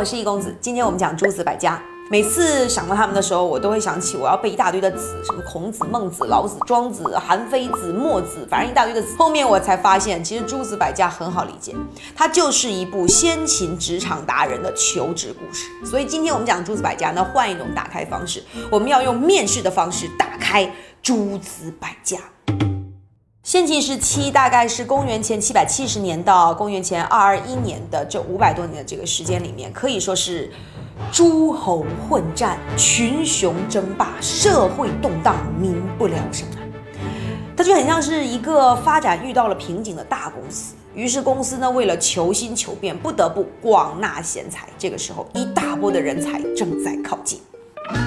我是易公子。今天我们讲诸子百家。每次想到他们的时候，我都会想起我要背一大堆的子，什么孔子、孟子、老子、庄子、韩非子、墨子，反正一大堆的子。后面我才发现，其实诸子百家很好理解，它就是一部先秦职场达人的求职故事。所以今天我们讲诸子百家，那换一种打开方式，我们要用面试的方式打开诸子百家。先秦时期大概是公元前七百七十年到公元前二二一年的这五百多年的这个时间里面，可以说是。诸侯混战，群雄争霸，社会动荡，民不聊生啊！它就很像是一个发展遇到了瓶颈的大公司，于是公司呢为了求新求变，不得不广纳贤才。这个时候，一大波的人才正在靠近。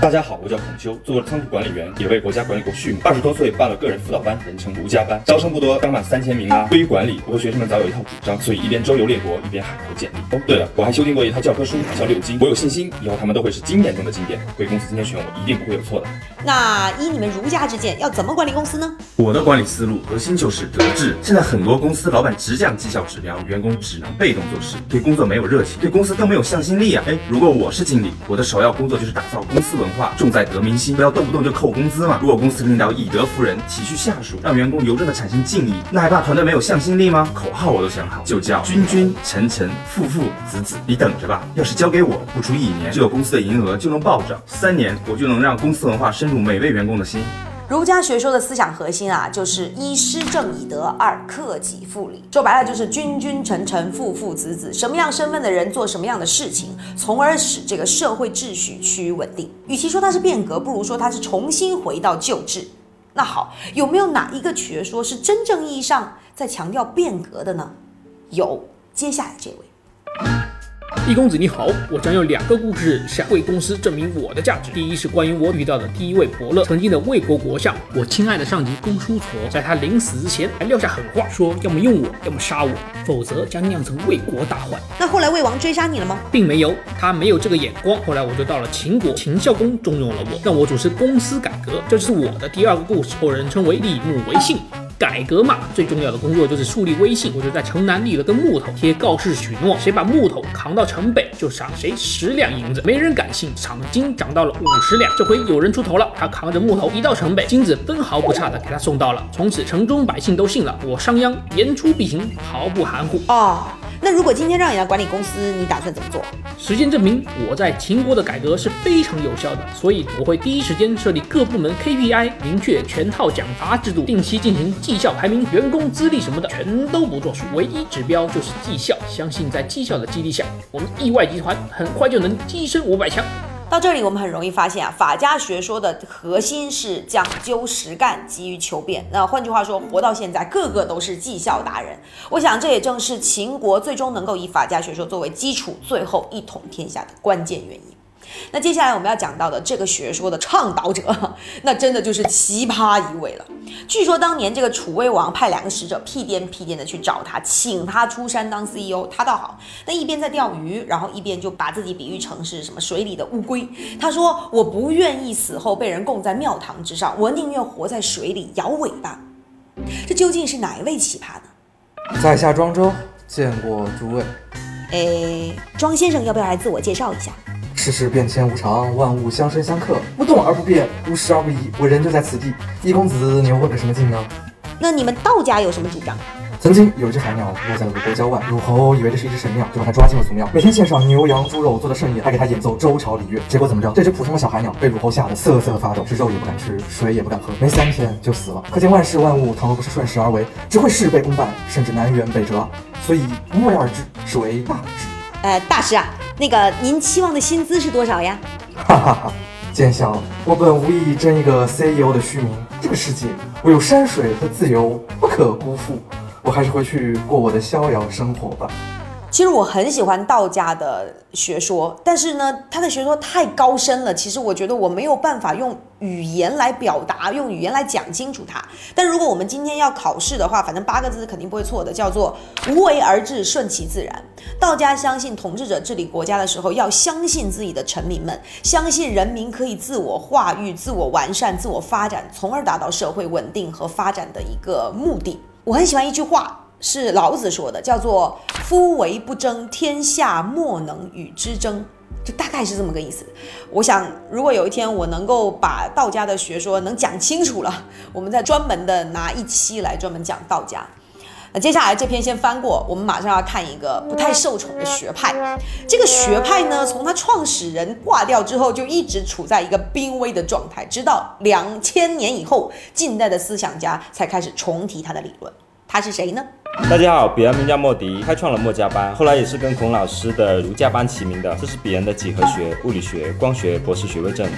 大家好，我叫孔修，做过仓库管理员，也为国家管理过畜牧。二十多岁办了个人辅导班，人称卢家班，招生不多，刚满三千名啊。对于管理，我和学生们早有一套主张，所以一边周游列国，一边海投简历。哦，对了，我还修订过一套教科书，叫《六经》，我有信心，以后他们都会是经典中的经典。贵公司今天选我，一定不会有错的。那依你们儒家之见，要怎么管理公司呢？我的管理思路核心就是德治。现在很多公司老板只讲绩效指标，员工只能被动做事，对工作没有热情，对公司更没有向心力啊。哎，如果我是经理，我的首要工作就是打造公司文化，重在。得民心，不要动不动就扣工资嘛。如果公司领导以德服人，体恤下属，让员工由衷的产生敬意，那还怕团队没有向心力吗？口号我都想好，就叫君君臣臣父父子子。你等着吧，要是交给我，不出一年，这个公司的营业额就能暴涨，三年我就能让公司文化深入每位员工的心。儒家学说的思想核心啊，就是一施正以德，二克己复礼。说白了就是君君臣臣父父子子，什么样身份的人做什么样的事情，从而使这个社会秩序趋于稳定。与其说它是变革，不如说它是重新回到旧制。那好，有没有哪一个学说是真正意义上在强调变革的呢？有，接下来这位。易公子你好，我将用两个故事向贵公司证明我的价值。第一是关于我遇到的第一位伯乐，曾经的魏国国相，我亲爱的上级公叔痤，在他临死之前还撂下狠话，说要么用我，要么杀我，否则将酿成魏国大患。那后来魏王追杀你了吗？并没有，他没有这个眼光。后来我就到了秦国，秦孝公重用了我，让我主持公司改革，这就是我的第二个故事，后人称为立木为信。改革嘛，最重要的工作就是树立威信。我就在城南立了根木头，贴告示许诺，谁把木头扛到城北，就赏谁十两银子。没人敢信，赏金涨到了五十两。这回有人出头了，他扛着木头一到城北，金子分毫不差的给他送到了。从此城中百姓都信了，我商鞅言出必行，毫不含糊啊。那如果今天让你来管理公司，你打算怎么做？时间证明我在秦国的改革是非常有效的，所以我会第一时间设立各部门 KPI，明确全套奖罚制度，定期进行绩效排名，员工资历什么的全都不作数，唯一指标就是绩效。相信在绩效的激励下，我们意外集团很快就能跻身五百强。到这里，我们很容易发现啊，法家学说的核心是讲究实干，急于求变。那换句话说，活到现在，个个都是绩效达人。我想，这也正是秦国最终能够以法家学说作为基础，最后一统天下的关键原因。那接下来我们要讲到的这个学说的倡导者，那真的就是奇葩一位了。据说当年这个楚威王派两个使者屁颠屁颠的去找他，请他出山当 CEO，他倒好，那一边在钓鱼，然后一边就把自己比喻成是什么水里的乌龟。他说：“我不愿意死后被人供在庙堂之上，我宁愿活在水里摇尾巴。”这究竟是哪一位奇葩呢？在下庄周，见过诸位。哎，庄先生要不要来自我介绍一下？世事变迁无常，万物相生相克，不动而不变，无时而不移。我人就在此地。易公子，你又问个什么劲呢？那你们道家有什么主张？曾经有一只海鸟落在了鲁国郊外，鲁侯以为这是一只神鸟，就把它抓进了祖庙，每天献上牛羊猪肉做的盛宴，还给它演奏周朝礼乐。结果怎么着？这只普通的小海鸟被鲁侯吓得瑟瑟发抖，是肉也不敢吃，水也不敢喝，没三天就死了。可见万事万物，倘若不是顺势而为，只会事倍功半，甚至南辕北辙。所以无为而治，是为大治。呃，大师啊。那个，您期望的薪资是多少呀？哈哈哈，见笑了。我本无意争一个 CEO 的虚名，这个世界我有山水和自由不可辜负。我还是回去过我的逍遥生活吧。其实我很喜欢道家的学说，但是呢，他的学说太高深了。其实我觉得我没有办法用语言来表达，用语言来讲清楚它。但如果我们今天要考试的话，反正八个字肯定不会错的，叫做“无为而治，顺其自然”。道家相信统治者治理国家的时候，要相信自己的臣民们，相信人民可以自我化育、自我完善、自我发展，从而达到社会稳定和发展的一个目的。我很喜欢一句话。是老子说的，叫做“夫唯不争，天下莫能与之争”，就大概是这么个意思。我想，如果有一天我能够把道家的学说能讲清楚了，我们再专门的拿一期来专门讲道家。那接下来这篇先翻过，我们马上要看一个不太受宠的学派。这个学派呢，从它创始人挂掉之后，就一直处在一个濒危的状态，直到两千年以后，近代的思想家才开始重提他的理论。他是谁呢？大家好，彼岸名叫莫迪，开创了墨家班，后来也是跟孔老师的儒家班齐名的。这是彼岸的几何学、物理学、光学博士学位证。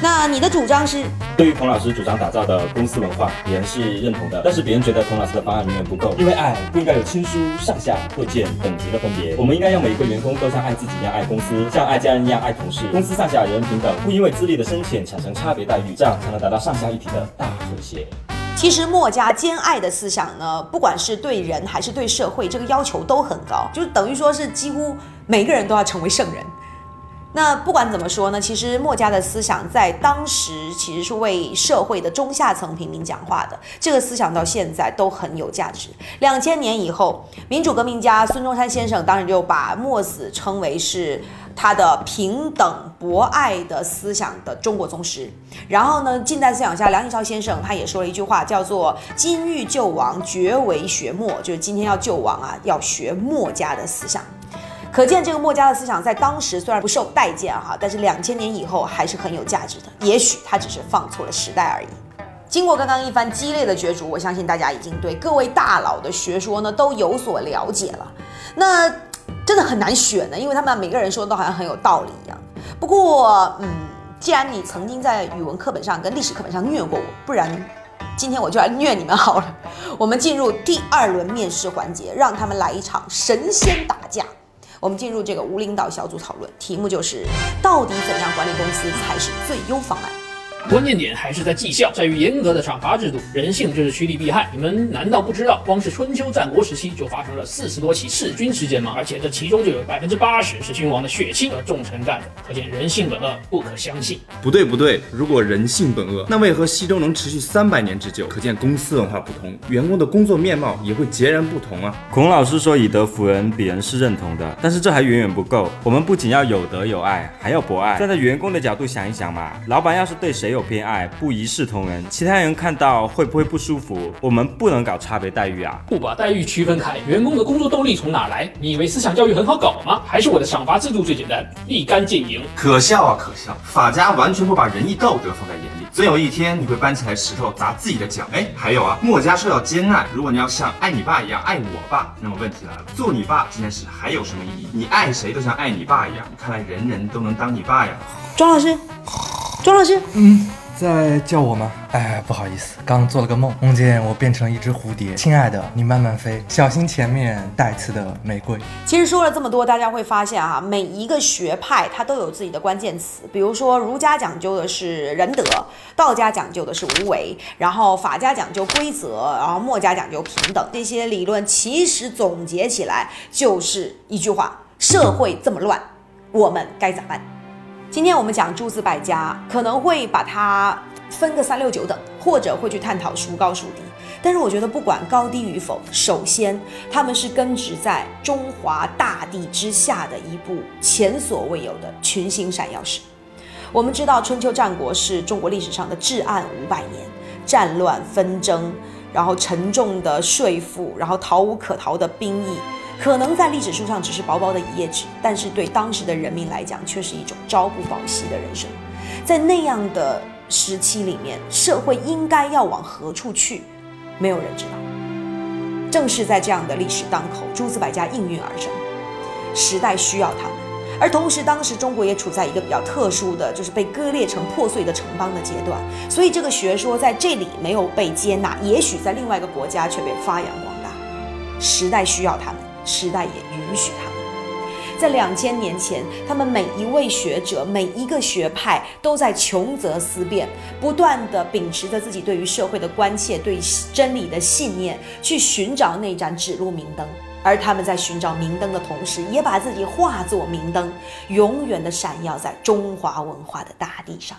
那你的主张是？对于孔老师主张打造的公司文化，别人是认同的。但是别人觉得孔老师的方案远远不够，因为爱不应该有亲疏、上下、贵贱等级的分别。我们应该让每一个员工都像爱自己一样爱公司，像爱家人一样爱同事。公司上下人人平等，不因为资历的深浅产生差别待遇，这样才能达到上下一体的大和谐。其实墨家兼爱的思想呢，不管是对人还是对社会，这个要求都很高，就等于说是几乎每个人都要成为圣人。那不管怎么说呢，其实墨家的思想在当时其实是为社会的中下层平民讲话的，这个思想到现在都很有价值。两千年以后，民主革命家孙中山先生当然就把墨子称为是他的平等博爱的思想的中国宗师。然后呢，近代思想家梁启超先生他也说了一句话，叫做“今欲救亡，绝为学墨”，就是今天要救亡啊，要学墨家的思想。可见这个墨家的思想在当时虽然不受待见哈，但是两千年以后还是很有价值的。也许他只是放错了时代而已。经过刚刚一番激烈的角逐，我相信大家已经对各位大佬的学说呢都有所了解了。那真的很难选呢，因为他们每个人说的都好像很有道理一样。不过，嗯，既然你曾经在语文课本上跟历史课本上虐过我，不然今天我就来虐你们好了。我们进入第二轮面试环节，让他们来一场神仙打架。我们进入这个无领导小组讨论，题目就是到底怎样管理公司才是最优方案。关键点还是在绩效，在于严格的赏罚制度。人性就是趋利避害，你们难道不知道？光是春秋战国时期就发生了四十多起弑君事件吗？而且这其中就有百分之八十是君王的血亲和重臣干的，可见人性本恶，不可相信。不对不对，如果人性本恶，那为何西周能持续三百年之久？可见公司文化不同，员工的工作面貌也会截然不同啊。孔老师说以德服人，鄙人是认同的，但是这还远远不够。我们不仅要有德有爱，还要博爱。站在员工的角度想一想嘛，老板要是对谁有偏爱，不一视同仁，其他人看到会不会不舒服？我们不能搞差别待遇啊！不把待遇区分开，员工的工作动力从哪来？你以为思想教育很好搞吗？还是我的赏罚制度最简单，立竿见影？可笑啊可笑！法家完全不把仁义道德放在眼里，总有一天你会搬起来石头砸自己的脚。哎，还有啊，墨家说到兼爱，如果你要像爱你爸一样爱我爸，那么问题来了，做你爸这件事还有什么意义？你爱谁都像爱你爸一样，看来人人都能当你爸呀。庄老师，庄老师，嗯，在叫我吗？哎，不好意思，刚做了个梦，梦见我变成了一只蝴蝶。亲爱的，你慢慢飞，小心前面带刺的玫瑰。其实说了这么多，大家会发现啊，每一个学派它都有自己的关键词。比如说儒家讲究的是仁德，道家讲究的是无为，然后法家讲究规则，然后墨家讲究平等。这些理论其实总结起来就是一句话：社会这么乱，我们该咋办？今天我们讲诸子百家，可能会把它分个三六九等，或者会去探讨孰高孰低。但是我觉得不管高低与否，首先他们是根植在中华大地之下的一部前所未有的群星闪耀史。我们知道春秋战国是中国历史上的至暗五百年，战乱纷争，然后沉重的税负，然后逃无可逃的兵役。可能在历史书上只是薄薄的一页纸，但是对当时的人民来讲，却是一种朝不保夕的人生。在那样的时期里面，社会应该要往何处去，没有人知道。正是在这样的历史当口，诸子百家应运而生，时代需要他们。而同时，当时中国也处在一个比较特殊的，就是被割裂成破碎的城邦的阶段，所以这个学说在这里没有被接纳，也许在另外一个国家却被发扬光大。时代需要他们。时代也允许他们，在两千年前，他们每一位学者、每一个学派都在穷则思变，不断地秉持着自己对于社会的关切、对真理的信念，去寻找那盏指路明灯。而他们在寻找明灯的同时，也把自己化作明灯，永远地闪耀在中华文化的大地上。